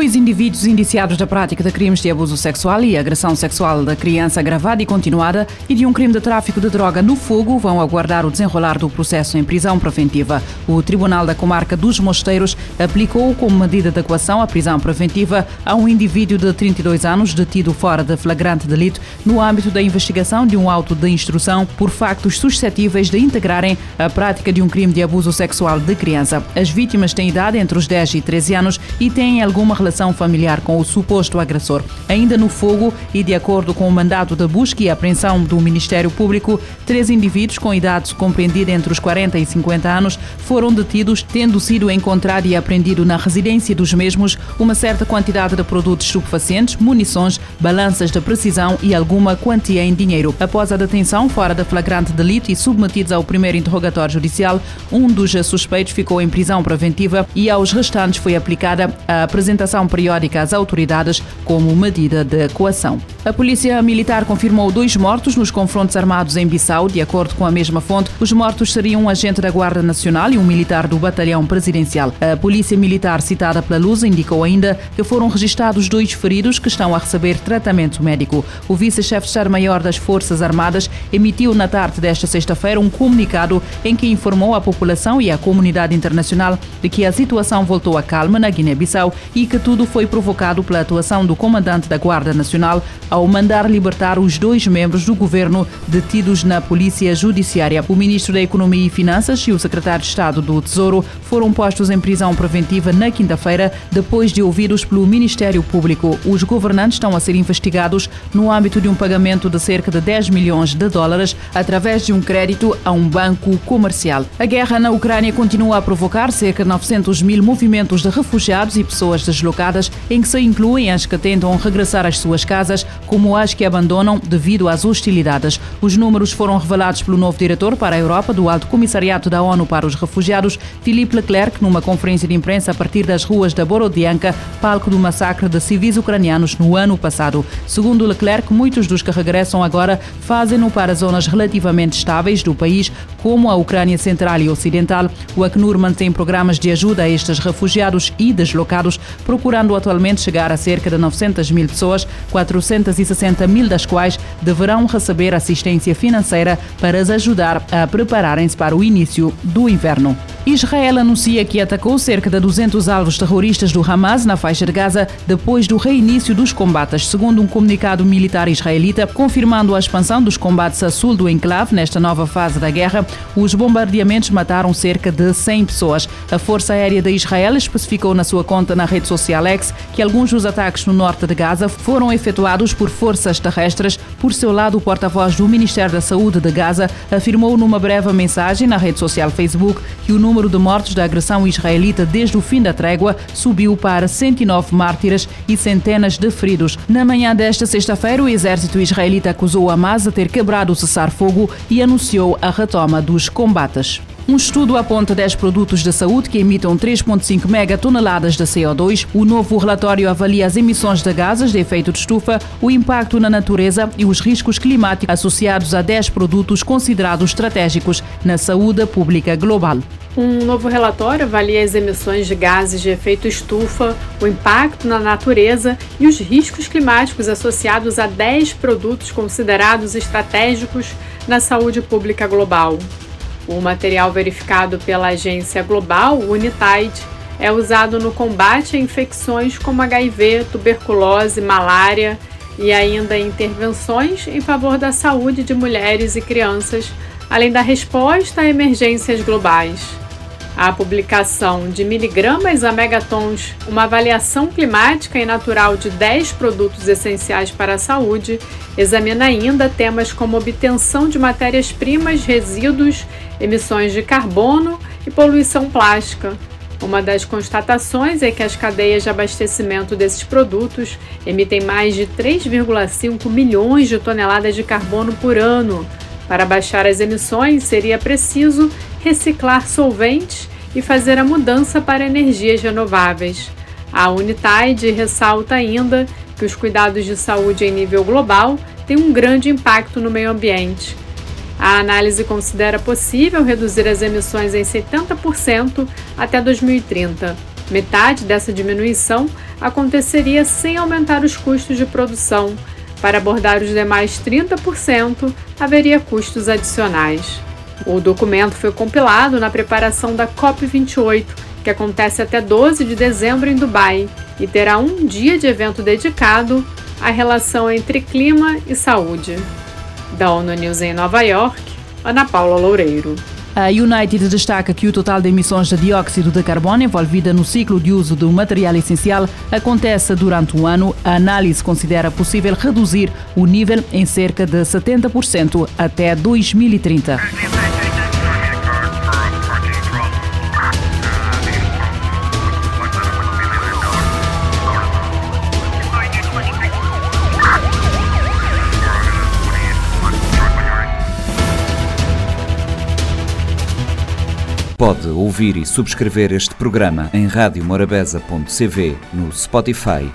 Dois indivíduos indiciados da prática de crimes de abuso sexual e agressão sexual da criança agravada e continuada e de um crime de tráfico de droga no fogo vão aguardar o desenrolar do processo em prisão preventiva. O Tribunal da Comarca dos Mosteiros aplicou como medida de equação a prisão preventiva a um indivíduo de 32 anos detido fora de flagrante delito no âmbito da investigação de um auto de instrução por factos suscetíveis de integrarem a prática de um crime de abuso sexual de criança. As vítimas têm idade entre os 10 e 13 anos e têm alguma relação familiar com o suposto agressor. Ainda no fogo e de acordo com o mandato de busca e apreensão do Ministério Público, três indivíduos com idade compreendida entre os 40 e 50 anos foram detidos, tendo sido encontrado e apreendido na residência dos mesmos uma certa quantidade de produtos estupefacientes, munições, balanças de precisão e alguma quantia em dinheiro. Após a detenção fora da flagrante delito e submetidos ao primeiro interrogatório judicial, um dos suspeitos ficou em prisão preventiva e aos restantes foi aplicada a apresentação apresentação periódica às autoridades como medida de coação. A Polícia Militar confirmou dois mortos nos confrontos armados em Bissau. De acordo com a mesma fonte, os mortos seriam um agente da Guarda Nacional e um militar do Batalhão Presidencial. A Polícia Militar, citada pela Luz, indicou ainda que foram registados dois feridos que estão a receber tratamento médico. O vice-chefe de Estado-Maior das Forças Armadas emitiu na tarde desta sexta-feira um comunicado em que informou a população e a comunidade internacional de que a situação voltou à calma na Guiné-Bissau e que tudo foi provocado pela atuação do comandante da Guarda Nacional ao mandar libertar os dois membros do governo detidos na Polícia Judiciária. O ministro da Economia e Finanças e o secretário de Estado do Tesouro foram postos em prisão preventiva na quinta-feira, depois de ouvidos pelo Ministério Público. Os governantes estão a ser investigados no âmbito de um pagamento de cerca de 10 milhões de dólares através de um crédito a um banco comercial. A guerra na Ucrânia continua a provocar cerca de 900 mil movimentos de refugiados e pessoas deslocadas em que se incluem as que tentam regressar às suas casas, como as que abandonam devido às hostilidades. Os números foram revelados pelo novo diretor para a Europa do Alto Comissariado da ONU para os Refugiados, Philippe Leclerc, numa conferência de imprensa a partir das ruas da Borodianka, palco do massacre de civis ucranianos no ano passado. Segundo Leclerc, muitos dos que regressam agora fazem-no para zonas relativamente estáveis do país, como a Ucrânia Central e Ocidental. O Acnur mantém programas de ajuda a estes refugiados e deslocados, procurando atualmente chegar a cerca de 900 mil pessoas, 460 mil das quais deverão receber assistência financeira para as ajudar a prepararem-se para o início do inverno. Israel anuncia que atacou cerca de 200 alvos terroristas do Hamas na faixa de Gaza depois do reinício dos combates, segundo um comunicado militar israelita confirmando a expansão dos combates a sul do enclave nesta nova fase da guerra. Os bombardeamentos mataram cerca de 100 pessoas. A Força Aérea de Israel especificou na sua conta na rede social X que alguns dos ataques no norte de Gaza foram efetuados por forças terrestres. Por seu lado, o porta-voz do Ministério da Saúde de Gaza afirmou numa breve mensagem na rede social Facebook que o número de mortos da agressão israelita desde o fim da trégua subiu para 109 mártires e centenas de feridos. Na manhã desta sexta-feira, o exército israelita acusou Hamas de ter quebrado o cessar-fogo e anunciou a retoma dos combates. Um estudo aponta 10 produtos de saúde que emitam 3,5 megatoneladas de CO2. O novo relatório avalia as emissões de gases de efeito de estufa, o impacto na natureza e os riscos climáticos associados a 10 produtos considerados estratégicos na saúde pública global. Um novo relatório avalia as emissões de gases de efeito estufa, o impacto na natureza e os riscos climáticos associados a 10 produtos considerados estratégicos na saúde pública global. O material verificado pela agência global Unitaid é usado no combate a infecções como HIV, tuberculose, malária e ainda intervenções em favor da saúde de mulheres e crianças, além da resposta a emergências globais. A publicação de miligramas a megatons, uma avaliação climática e natural de 10 produtos essenciais para a saúde, examina ainda temas como obtenção de matérias-primas, resíduos emissões de carbono e poluição plástica. Uma das constatações é que as cadeias de abastecimento desses produtos emitem mais de 3,5 milhões de toneladas de carbono por ano. Para baixar as emissões, seria preciso reciclar solventes e fazer a mudança para energias renováveis. A Unitide ressalta ainda que os cuidados de saúde em nível global têm um grande impacto no meio ambiente. A análise considera possível reduzir as emissões em 70% até 2030. Metade dessa diminuição aconteceria sem aumentar os custos de produção. Para abordar os demais 30%, haveria custos adicionais. O documento foi compilado na preparação da COP28, que acontece até 12 de dezembro em Dubai, e terá um dia de evento dedicado à relação entre clima e saúde. Da ONU News em Nova York, Ana Paula Loureiro. A United destaca que o total de emissões de dióxido de carbono envolvida no ciclo de uso do material essencial acontece durante um ano. A análise considera possível reduzir o nível em cerca de 70% até 2030. Pode ouvir e subscrever este programa em radiomorabeza.cv no Spotify,